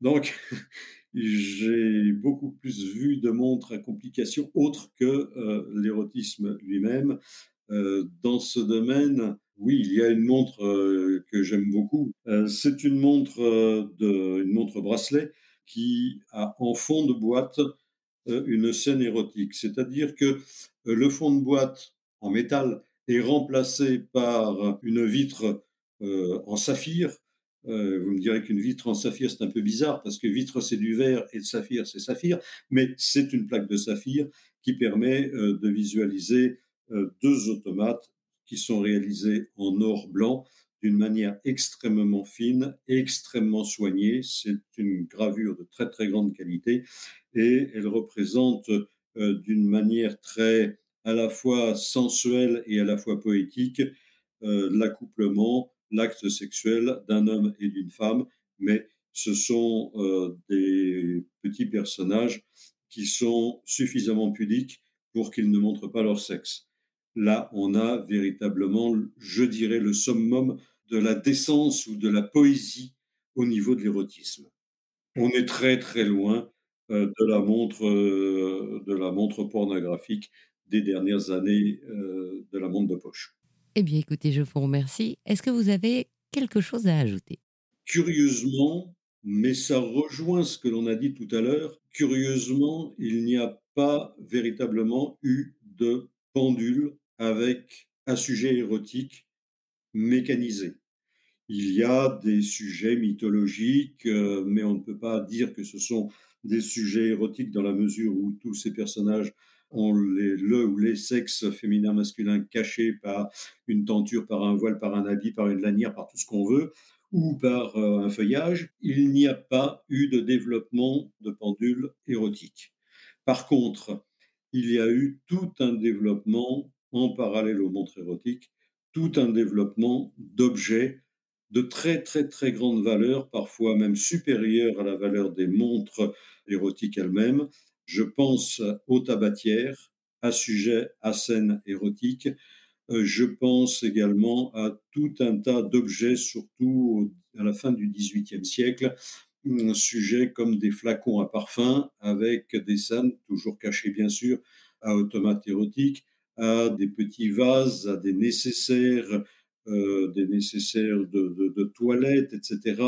Donc, j'ai beaucoup plus vu de montres à complications autres que euh, l'érotisme lui-même. Euh, dans ce domaine, oui, il y a une montre euh, que j'aime beaucoup. c'est une montre une montre bracelet qui a en fond de boîte une scène érotique. C'est-à-dire que le fond de boîte en métal est remplacé par une vitre en saphir euh, vous me direz qu'une vitre en saphir, c'est un peu bizarre parce que vitre, c'est du verre et le saphir, c'est saphir, mais c'est une plaque de saphir qui permet euh, de visualiser euh, deux automates qui sont réalisés en or blanc d'une manière extrêmement fine, extrêmement soignée. C'est une gravure de très très grande qualité et elle représente d'une manière très à la fois sensuelle et à la fois poétique l'accouplement l'acte sexuel d'un homme et d'une femme, mais ce sont euh, des petits personnages qui sont suffisamment pudiques pour qu'ils ne montrent pas leur sexe. Là, on a véritablement, je dirais, le summum de la décence ou de la poésie au niveau de l'érotisme. On est très très loin euh, de la montre euh, de la montre pornographique des dernières années de la montre de poche. Eh bien, écoutez, je vous remercie. Est-ce que vous avez quelque chose à ajouter? Curieusement, Mais ça rejoint ce que l'on a dit tout à l'heure. Curieusement, il n'y a pas véritablement eu de pendule avec un sujet érotique mécanisé. Il y a des sujets mythologiques, euh, mais on ne peut pas dire que ce sont des sujets érotiques dans la mesure où tous ces personnages ont le ou les sexes féminins, masculins cachés par une tenture, par un voile, par un habit, par une lanière, par tout ce qu'on veut, ou par euh, un feuillage. Il n'y a pas eu de développement de pendules érotiques. Par contre, il y a eu tout un développement en parallèle aux montres érotiques, tout un développement d'objets de très très très grande valeur, parfois même supérieure à la valeur des montres érotiques elles-mêmes. Je pense aux tabatières, à sujet à scène érotique. Euh, je pense également à tout un tas d'objets, surtout à la fin du XVIIIe siècle, un sujet comme des flacons à parfum avec des scènes, toujours cachées bien sûr, à automates érotiques, à des petits vases, à des nécessaires euh, des nécessaires de, de, toilette, etc.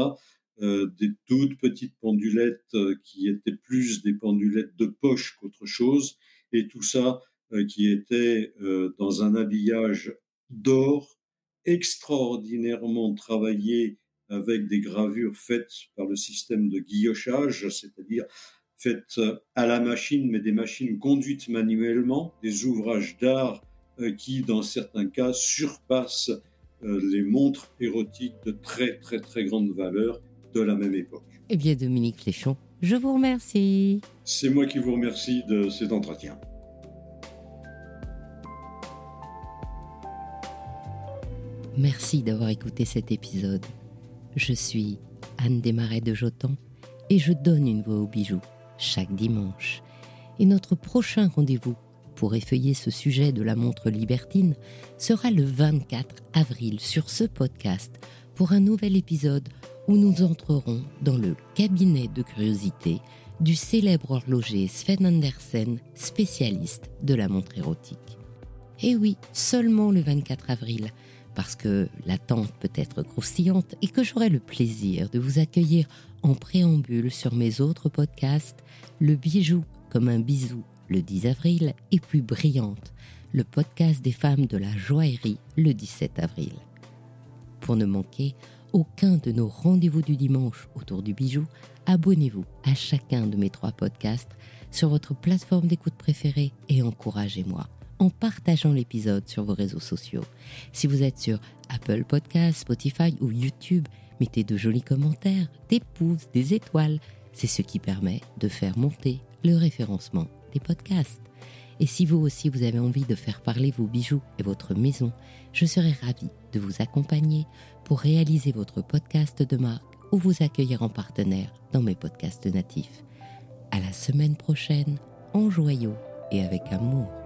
Euh, des toutes petites pendulettes euh, qui étaient plus des pendulettes de poche qu'autre chose, et tout ça qui était dans un habillage d'or extraordinairement travaillé avec des gravures faites par le système de guillochage, c'est-à-dire faites à la machine, mais des machines conduites manuellement, des ouvrages d'art qui, dans certains cas, surpassent euh, les montres érotiques de très très très grande valeur de la même époque. Eh bien Dominique Fléchon, je vous remercie. C'est moi qui vous remercie de cet entretien. Merci d'avoir écouté cet épisode. Je suis Anne Desmarais de Jotan et je donne une voix aux bijoux chaque dimanche. Et notre prochain rendez-vous pour effeuiller ce sujet de la montre libertine sera le 24 avril sur ce podcast pour un nouvel épisode où nous entrerons dans le cabinet de curiosité du célèbre horloger Sven Andersen, spécialiste de la montre érotique. Et oui, seulement le 24 avril, parce que l'attente peut être croustillante et que j'aurai le plaisir de vous accueillir en préambule sur mes autres podcasts, Le bijou comme un bisou le 10 avril et plus brillante, le podcast des femmes de la joaillerie le 17 avril. Pour ne manquer aucun de nos rendez-vous du dimanche autour du bijou, abonnez-vous à chacun de mes trois podcasts sur votre plateforme d'écoute préférée et encouragez-moi en partageant l'épisode sur vos réseaux sociaux. Si vous êtes sur Apple Podcasts, Spotify ou YouTube, mettez de jolis commentaires, des pouces, des étoiles. C'est ce qui permet de faire monter le référencement des podcasts. Et si vous aussi vous avez envie de faire parler vos bijoux et votre maison, je serai ravie de vous accompagner pour réaliser votre podcast de marque ou vous accueillir en partenaire dans mes podcasts natifs. À la semaine prochaine, en joyau et avec amour.